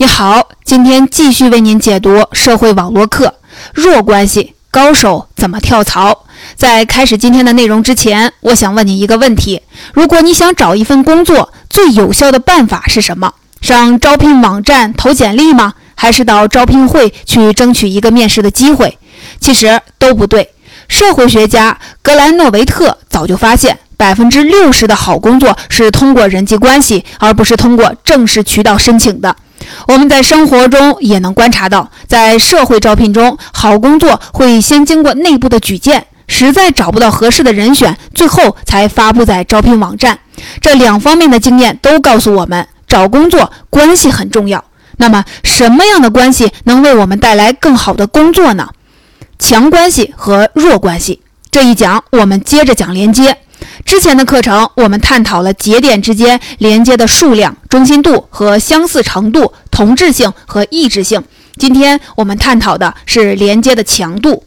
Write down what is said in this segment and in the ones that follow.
你好，今天继续为您解读社会网络课。弱关系高手怎么跳槽？在开始今天的内容之前，我想问你一个问题：如果你想找一份工作，最有效的办法是什么？上招聘网站投简历吗？还是到招聘会去争取一个面试的机会？其实都不对。社会学家格兰诺维特早就发现，百分之六十的好工作是通过人际关系，而不是通过正式渠道申请的。我们在生活中也能观察到，在社会招聘中，好工作会先经过内部的举荐，实在找不到合适的人选，最后才发布在招聘网站。这两方面的经验都告诉我们，找工作关系很重要。那么，什么样的关系能为我们带来更好的工作呢？强关系和弱关系。这一讲我们接着讲连接。之前的课程，我们探讨了节点之间连接的数量、中心度和相似程度、同质性和异质性。今天我们探讨的是连接的强度。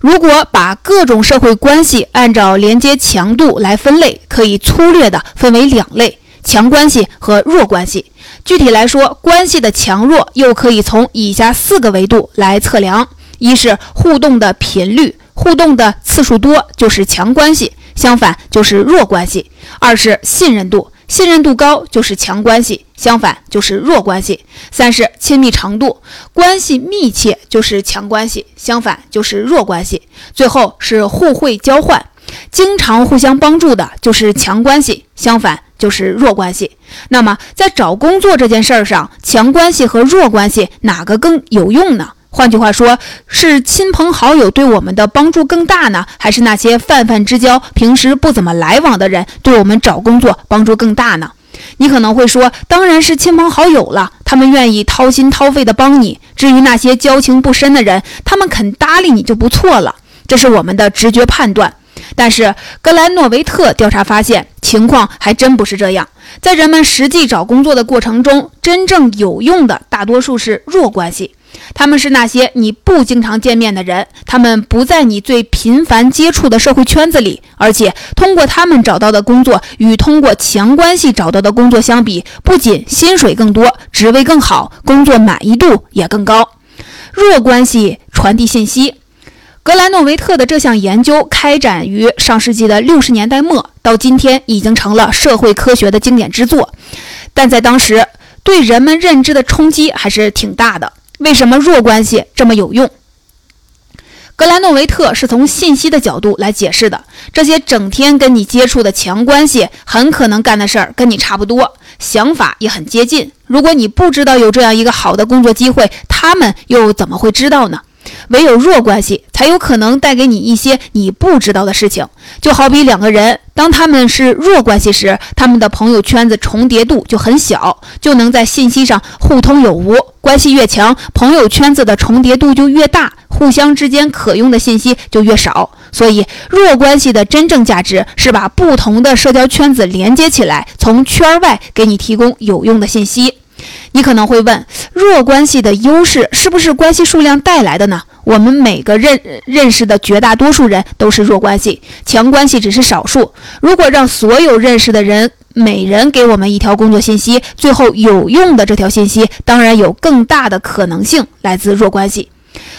如果把各种社会关系按照连接强度来分类，可以粗略地分为两类：强关系和弱关系。具体来说，关系的强弱又可以从以下四个维度来测量：一是互动的频率。互动的次数多就是强关系，相反就是弱关系。二是信任度，信任度高就是强关系，相反就是弱关系。三是亲密程度，关系密切就是强关系，相反就是弱关系。最后是互惠交换，经常互相帮助的就是强关系，相反就是弱关系。那么在找工作这件事儿上，强关系和弱关系哪个更有用呢？换句话说，是亲朋好友对我们的帮助更大呢，还是那些泛泛之交、平时不怎么来往的人对我们找工作帮助更大呢？你可能会说，当然是亲朋好友了，他们愿意掏心掏肺的帮你。至于那些交情不深的人，他们肯搭理你就不错了。这是我们的直觉判断。但是格兰诺维特调查发现，情况还真不是这样。在人们实际找工作的过程中，真正有用的大多数是弱关系。他们是那些你不经常见面的人，他们不在你最频繁接触的社会圈子里，而且通过他们找到的工作与通过强关系找到的工作相比，不仅薪水更多，职位更好，工作满意度也更高。弱关系传递信息，格兰诺维特的这项研究开展于上世纪的六十年代末，到今天已经成了社会科学的经典之作，但在当时对人们认知的冲击还是挺大的。为什么弱关系这么有用？格兰诺维特是从信息的角度来解释的。这些整天跟你接触的强关系，很可能干的事儿跟你差不多，想法也很接近。如果你不知道有这样一个好的工作机会，他们又怎么会知道呢？唯有弱关系才有可能带给你一些你不知道的事情。就好比两个人，当他们是弱关系时，他们的朋友圈子重叠度就很小，就能在信息上互通有无。关系越强，朋友圈子的重叠度就越大，互相之间可用的信息就越少。所以，弱关系的真正价值是把不同的社交圈子连接起来，从圈外给你提供有用的信息。你可能会问，弱关系的优势是不是关系数量带来的呢？我们每个认认识的绝大多数人都是弱关系，强关系只是少数。如果让所有认识的人每人给我们一条工作信息，最后有用的这条信息，当然有更大的可能性来自弱关系。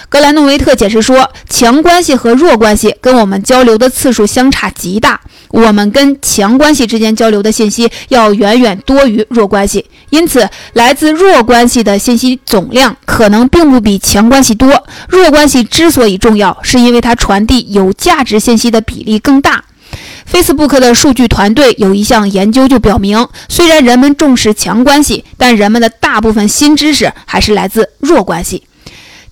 格兰诺维特解释说，强关系和弱关系跟我们交流的次数相差极大。我们跟强关系之间交流的信息要远远多于弱关系，因此来自弱关系的信息总量可能并不比强关系多。弱关系之所以重要，是因为它传递有价值信息的比例更大。Facebook 的数据团队有一项研究就表明，虽然人们重视强关系，但人们的大部分新知识还是来自弱关系。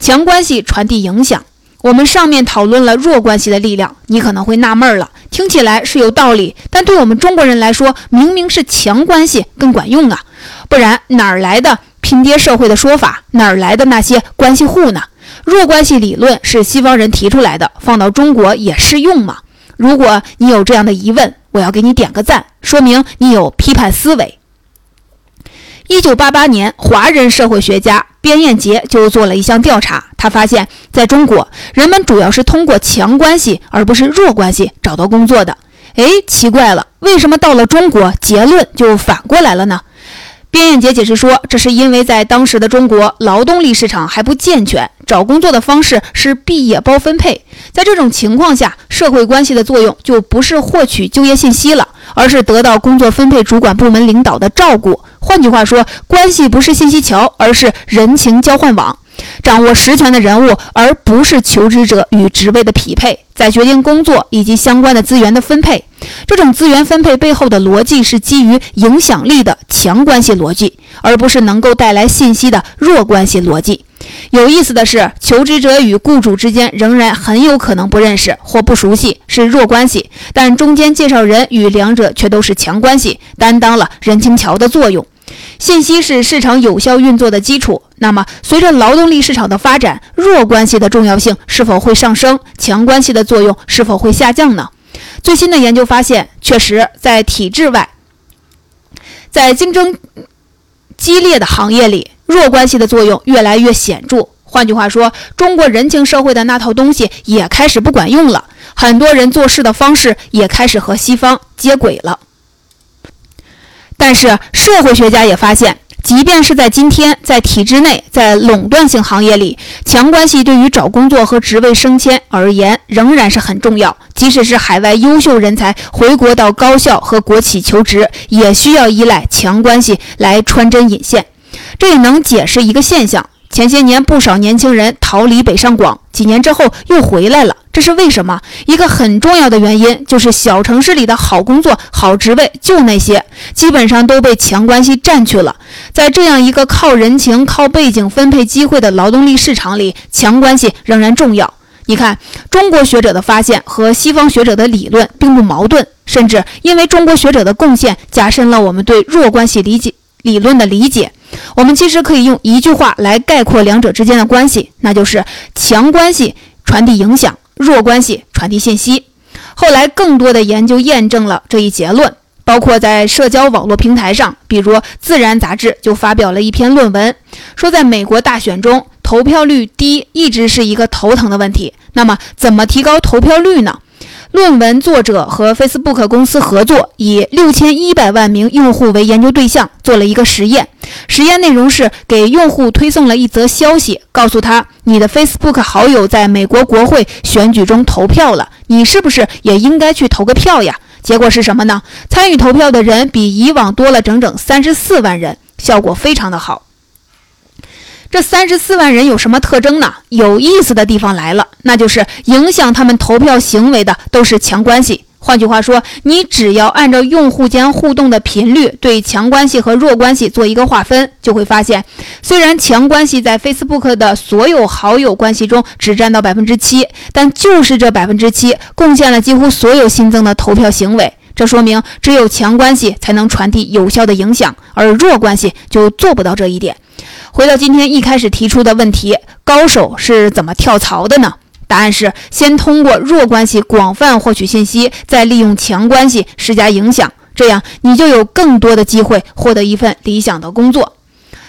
强关系传递影响。我们上面讨论了弱关系的力量，你可能会纳闷了，听起来是有道理，但对我们中国人来说，明明是强关系更管用啊，不然哪儿来的拼爹社会的说法？哪儿来的那些关系户呢？弱关系理论是西方人提出来的，放到中国也适用吗？如果你有这样的疑问，我要给你点个赞，说明你有批判思维。一九八八年，华人社会学家边燕杰就做了一项调查，他发现，在中国，人们主要是通过强关系而不是弱关系找到工作的。哎，奇怪了，为什么到了中国，结论就反过来了呢？边燕杰解释说，这是因为在当时的中国，劳动力市场还不健全，找工作的方式是毕业包分配。在这种情况下，社会关系的作用就不是获取就业信息了，而是得到工作分配主管部门领导的照顾。换句话说，关系不是信息桥，而是人情交换网。掌握实权的人物，而不是求职者与职位的匹配，在决定工作以及相关的资源的分配。这种资源分配背后的逻辑是基于影响力的强关系逻辑，而不是能够带来信息的弱关系逻辑。有意思的是，求职者与雇主之间仍然很有可能不认识或不熟悉，是弱关系，但中间介绍人与两者却都是强关系，担当了人情桥的作用。信息是市场有效运作的基础。那么，随着劳动力市场的发展，弱关系的重要性是否会上升？强关系的作用是否会下降呢？最新的研究发现，确实在体制外，在竞争激烈的行业里，弱关系的作用越来越显著。换句话说，中国人情社会的那套东西也开始不管用了，很多人做事的方式也开始和西方接轨了。但是，社会学家也发现，即便是在今天，在体制内，在垄断性行业里，强关系对于找工作和职位升迁而言仍然是很重要。即使是海外优秀人才回国到高校和国企求职，也需要依赖强关系来穿针引线。这也能解释一个现象。前些年，不少年轻人逃离北上广，几年之后又回来了，这是为什么？一个很重要的原因就是小城市里的好工作、好职位就那些，基本上都被强关系占去了。在这样一个靠人情、靠背景分配机会的劳动力市场里，强关系仍然重要。你看，中国学者的发现和西方学者的理论并不矛盾，甚至因为中国学者的贡献，加深了我们对弱关系理解理论的理解。我们其实可以用一句话来概括两者之间的关系，那就是强关系传递影响，弱关系传递信息。后来更多的研究验证了这一结论，包括在社交网络平台上，比如《自然》杂志就发表了一篇论文，说在美国大选中，投票率低一直是一个头疼的问题。那么，怎么提高投票率呢？论文作者和 Facebook 公司合作，以六千一百万名用户为研究对象，做了一个实验。实验内容是给用户推送了一则消息，告诉他你的 Facebook 好友在美国国会选举中投票了，你是不是也应该去投个票呀？结果是什么呢？参与投票的人比以往多了整整三十四万人，效果非常的好。这三十四万人有什么特征呢？有意思的地方来了，那就是影响他们投票行为的都是强关系。换句话说，你只要按照用户间互动的频率对强关系和弱关系做一个划分，就会发现，虽然强关系在 Facebook 的所有好友关系中只占到百分之七，但就是这百分之七贡献了几乎所有新增的投票行为。这说明，只有强关系才能传递有效的影响，而弱关系就做不到这一点。回到今天一开始提出的问题，高手是怎么跳槽的呢？答案是先通过弱关系广泛获取信息，再利用强关系施加影响，这样你就有更多的机会获得一份理想的工作。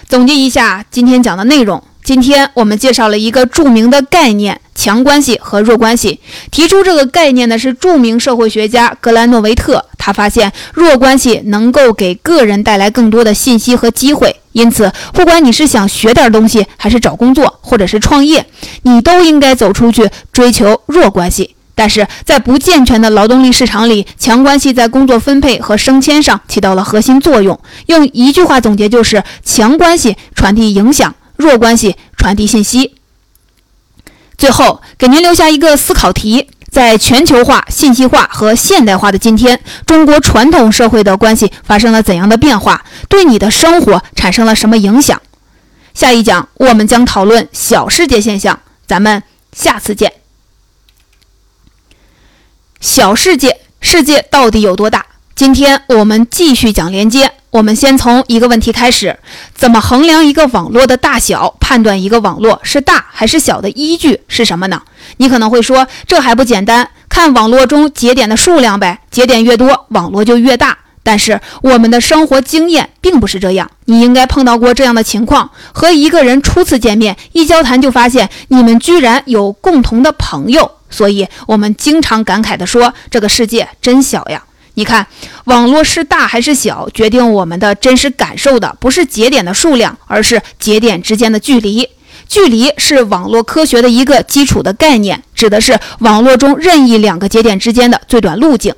总结一下今天讲的内容。今天我们介绍了一个著名的概念——强关系和弱关系。提出这个概念的是著名社会学家格兰诺维特。他发现弱关系能够给个人带来更多的信息和机会，因此，不管你是想学点东西，还是找工作，或者是创业，你都应该走出去追求弱关系。但是在不健全的劳动力市场里，强关系在工作分配和升迁上起到了核心作用。用一句话总结就是：强关系传递影响。弱关系传递信息。最后给您留下一个思考题：在全球化、信息化和现代化的今天，中国传统社会的关系发生了怎样的变化？对你的生活产生了什么影响？下一讲我们将讨论小世界现象。咱们下次见。小世界，世界到底有多大？今天我们继续讲连接。我们先从一个问题开始：怎么衡量一个网络的大小？判断一个网络是大还是小的依据是什么呢？你可能会说，这还不简单，看网络中节点的数量呗，节点越多，网络就越大。但是我们的生活经验并不是这样。你应该碰到过这样的情况：和一个人初次见面，一交谈就发现你们居然有共同的朋友，所以我们经常感慨地说：“这个世界真小呀。”你看，网络是大还是小，决定我们的真实感受的不是节点的数量，而是节点之间的距离。距离是网络科学的一个基础的概念，指的是网络中任意两个节点之间的最短路径。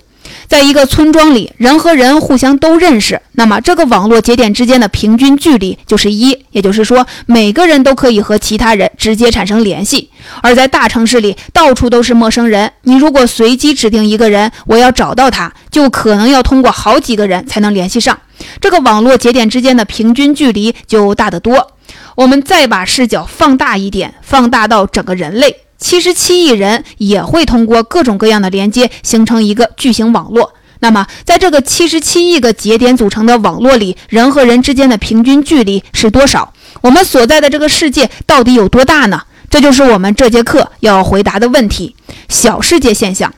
在一个村庄里，人和人互相都认识，那么这个网络节点之间的平均距离就是一，也就是说，每个人都可以和其他人直接产生联系。而在大城市里，到处都是陌生人，你如果随机指定一个人，我要找到他，就可能要通过好几个人才能联系上，这个网络节点之间的平均距离就大得多。我们再把视角放大一点，放大到整个人类。七十七亿人也会通过各种各样的连接形成一个巨型网络。那么，在这个七十七亿个节点组成的网络里，人和人之间的平均距离是多少？我们所在的这个世界到底有多大呢？这就是我们这节课要回答的问题——小世界现象。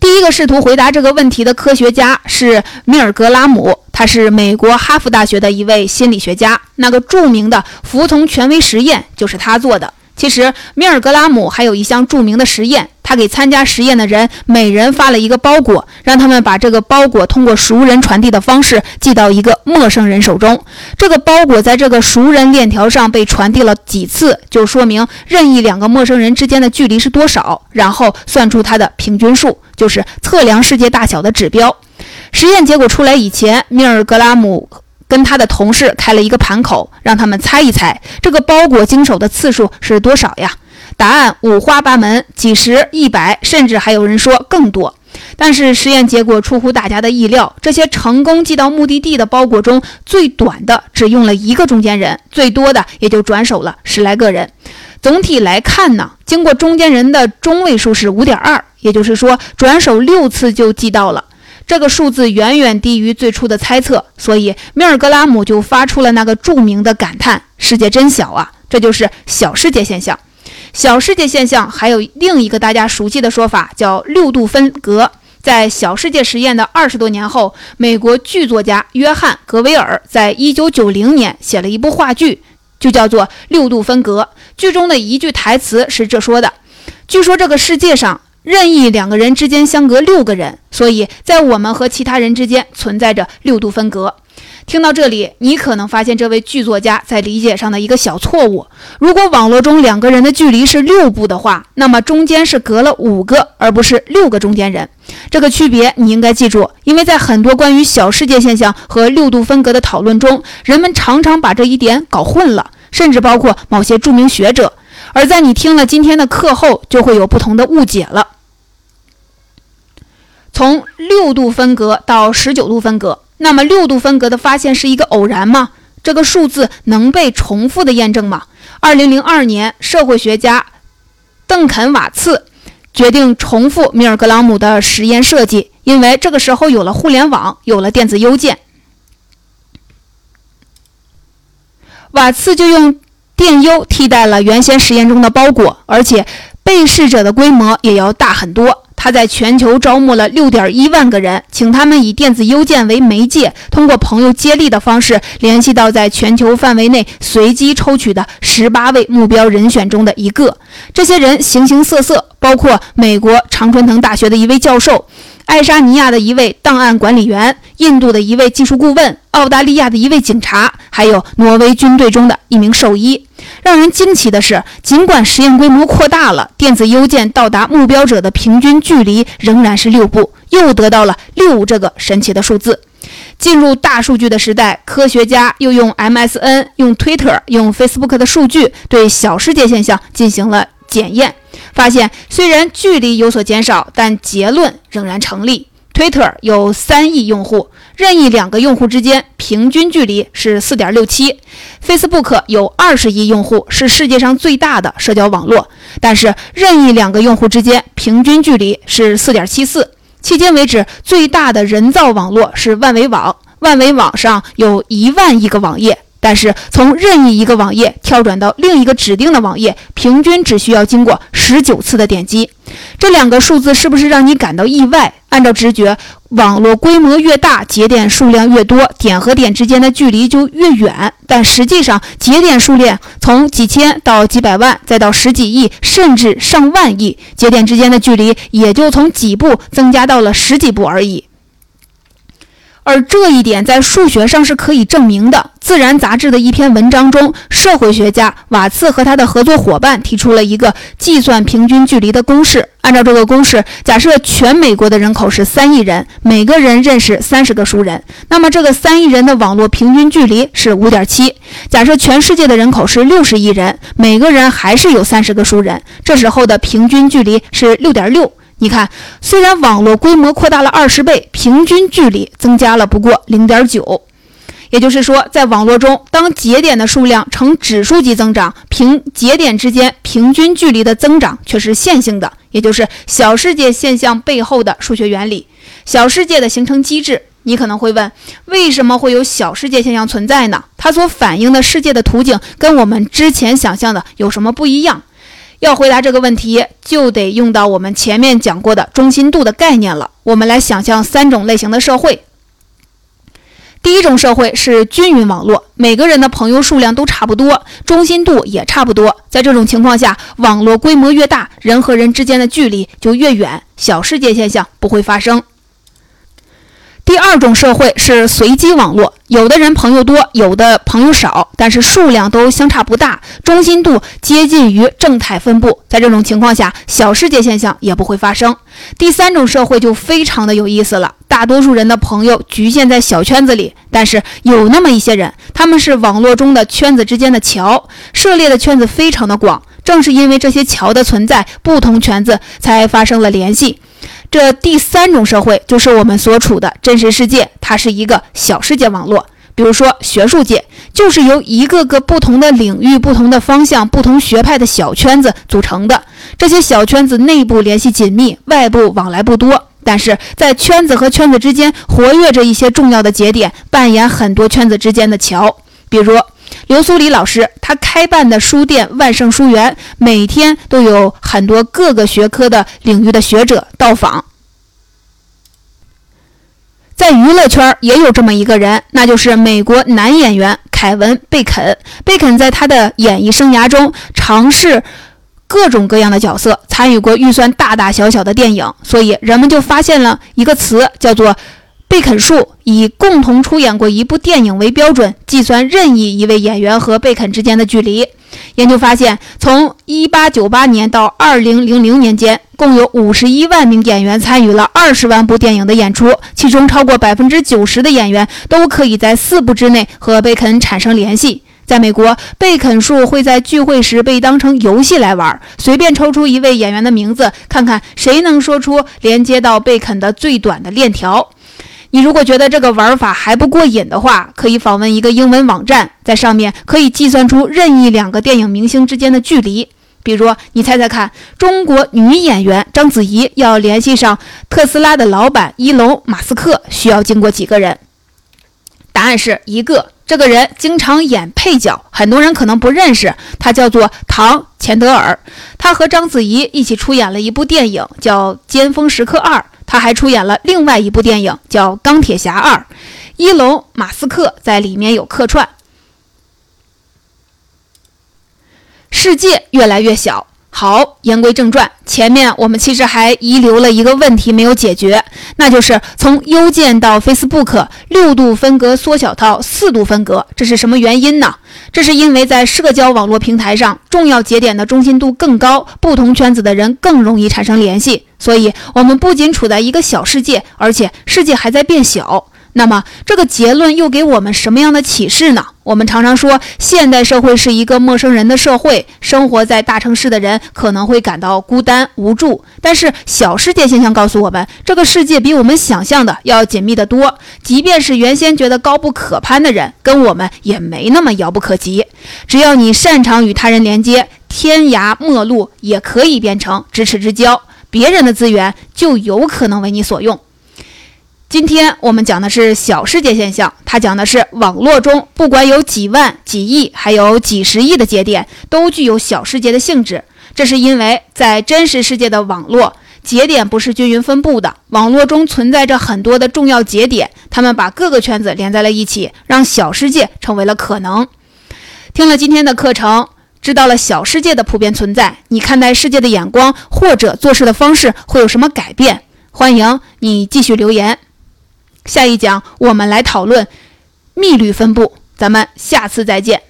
第一个试图回答这个问题的科学家是米尔格拉姆，他是美国哈佛大学的一位心理学家。那个著名的服从权威实验就是他做的。其实，米尔格拉姆还有一项著名的实验，他给参加实验的人每人发了一个包裹，让他们把这个包裹通过熟人传递的方式寄到一个陌生人手中。这个包裹在这个熟人链条上被传递了几次，就说明任意两个陌生人之间的距离是多少，然后算出它的平均数，就是测量世界大小的指标。实验结果出来以前，米尔格拉姆。跟他的同事开了一个盘口，让他们猜一猜这个包裹经手的次数是多少呀？答案五花八门，几十、一百，甚至还有人说更多。但是实验结果出乎大家的意料，这些成功寄到目的地的包裹中，最短的只用了一个中间人，最多的也就转手了十来个人。总体来看呢，经过中间人的中位数是五点二，也就是说转手六次就寄到了。这个数字远远低于最初的猜测，所以米尔格拉姆就发出了那个著名的感叹：“世界真小啊！”这就是小世界现象。小世界现象还有另一个大家熟悉的说法，叫六度分隔。在小世界实验的二十多年后，美国剧作家约翰·格维尔在一九九零年写了一部话剧，就叫做《六度分隔》。剧中的一句台词是这说的：“据说这个世界上……”任意两个人之间相隔六个人，所以在我们和其他人之间存在着六度分隔。听到这里，你可能发现这位剧作家在理解上的一个小错误。如果网络中两个人的距离是六步的话，那么中间是隔了五个，而不是六个中间人。这个区别你应该记住，因为在很多关于小世界现象和六度分隔的讨论中，人们常常把这一点搞混了，甚至包括某些著名学者。而在你听了今天的课后，就会有不同的误解了。从六度分隔到十九度分隔，那么六度分隔的发现是一个偶然吗？这个数字能被重复的验证吗？二零零二年，社会学家邓肯瓦茨决定重复米尔格朗姆的实验设计，因为这个时候有了互联网，有了电子邮件，瓦茨就用电邮替代了原先实验中的包裹，而且被试者的规模也要大很多。他在全球招募了六点一万个人，请他们以电子邮件为媒介，通过朋友接力的方式联系到在全球范围内随机抽取的十八位目标人选中的一个。这些人形形色色，包括美国常春藤大学的一位教授。爱沙尼亚的一位档案管理员，印度的一位技术顾问，澳大利亚的一位警察，还有挪威军队中的一名兽医。让人惊奇的是，尽管实验规模扩大了，电子邮件到达目标者的平均距离仍然是六步，又得到了六这个神奇的数字。进入大数据的时代，科学家又用 MSN、用 Twitter、用 Facebook 的数据对小世界现象进行了检验。发现虽然距离有所减少，但结论仍然成立。Twitter 有三亿用户，任意两个用户之间平均距离是四点六七。Facebook 有二十亿用户，是世界上最大的社交网络，但是任意两个用户之间平均距离是四点七四。迄今为止，最大的人造网络是万维网，万维网上有一万亿个网页。但是从任意一个网页跳转到另一个指定的网页，平均只需要经过十九次的点击。这两个数字是不是让你感到意外？按照直觉，网络规模越大，节点数量越多，点和点之间的距离就越远。但实际上，节点数量从几千到几百万，再到十几亿，甚至上万亿，节点之间的距离也就从几步增加到了十几步而已。而这一点在数学上是可以证明的。《自然》杂志的一篇文章中，社会学家瓦茨和他的合作伙伴提出了一个计算平均距离的公式。按照这个公式，假设全美国的人口是三亿人，每个人认识三十个熟人，那么这个三亿人的网络平均距离是五点七。假设全世界的人口是六十亿人，每个人还是有三十个熟人，这时候的平均距离是六点六。你看，虽然网络规模扩大了二十倍，平均距离增加了不过零点九。也就是说，在网络中，当节点的数量呈指数级增长，平节点之间平均距离的增长却是线性的，也就是小世界现象背后的数学原理。小世界的形成机制，你可能会问，为什么会有小世界现象存在呢？它所反映的世界的图景跟我们之前想象的有什么不一样？要回答这个问题，就得用到我们前面讲过的中心度的概念了。我们来想象三种类型的社会。第一种社会是均匀网络，每个人的朋友数量都差不多，中心度也差不多。在这种情况下，网络规模越大，人和人之间的距离就越远，小世界现象不会发生。第二种社会是随机网络，有的人朋友多，有的朋友少，但是数量都相差不大，中心度接近于正态分布。在这种情况下，小世界现象也不会发生。第三种社会就非常的有意思了，大多数人的朋友局限在小圈子里，但是有那么一些人，他们是网络中的圈子之间的桥，涉猎的圈子非常的广。正是因为这些桥的存在，不同圈子才发生了联系。这第三种社会就是我们所处的真实世界，它是一个小世界网络。比如说学术界，就是由一个个不同的领域、不同的方向、不同学派的小圈子组成的。这些小圈子内部联系紧密，外部往来不多，但是在圈子和圈子之间活跃着一些重要的节点，扮演很多圈子之间的桥。比如刘苏里老师，他开办的书店万盛书园，每天都有很多各个学科的领域的学者到访。在娱乐圈也有这么一个人，那就是美国男演员凯文·贝肯。贝肯在他的演艺生涯中尝试各种各样的角色，参与过预算大大小小的电影，所以人们就发现了一个词，叫做。贝肯数以共同出演过一部电影为标准，计算任意一位演员和贝肯之间的距离。研究发现，从1898年到2000年间，共有51万名演员参与了20万部电影的演出，其中超过90%的演员都可以在四部之内和贝肯产生联系。在美国，贝肯数会在聚会时被当成游戏来玩，随便抽出一位演员的名字，看看谁能说出连接到贝肯的最短的链条。你如果觉得这个玩法还不过瘾的话，可以访问一个英文网站，在上面可以计算出任意两个电影明星之间的距离。比如，你猜猜看，中国女演员章子怡要联系上特斯拉的老板伊隆·马斯克，需要经过几个人？答案是一个。这个人经常演配角，很多人可能不认识他，叫做唐·钱德尔。他和章子怡一起出演了一部电影，叫《尖峰时刻二》。他还出演了另外一部电影，叫《钢铁侠二》，一龙·马斯克在里面有客串。世界越来越小。好，言归正传，前面我们其实还遗留了一个问题没有解决，那就是从邮件到 Facebook，六度分隔缩小到四度分隔，这是什么原因呢？这是因为在社交网络平台上，重要节点的中心度更高，不同圈子的人更容易产生联系，所以我们不仅处在一个小世界，而且世界还在变小。那么，这个结论又给我们什么样的启示呢？我们常常说，现代社会是一个陌生人的社会，生活在大城市的人可能会感到孤单无助。但是，小世界现象告诉我们，这个世界比我们想象的要紧密得多。即便是原先觉得高不可攀的人，跟我们也没那么遥不可及。只要你擅长与他人连接，天涯陌路也可以变成咫尺之交，别人的资源就有可能为你所用。今天我们讲的是小世界现象，它讲的是网络中不管有几万、几亿，还有几十亿的节点，都具有小世界的性质。这是因为在真实世界的网络节点不是均匀分布的，网络中存在着很多的重要节点，它们把各个圈子连在了一起，让小世界成为了可能。听了今天的课程，知道了小世界的普遍存在，你看待世界的眼光或者做事的方式会有什么改变？欢迎你继续留言。下一讲我们来讨论幂律分布，咱们下次再见。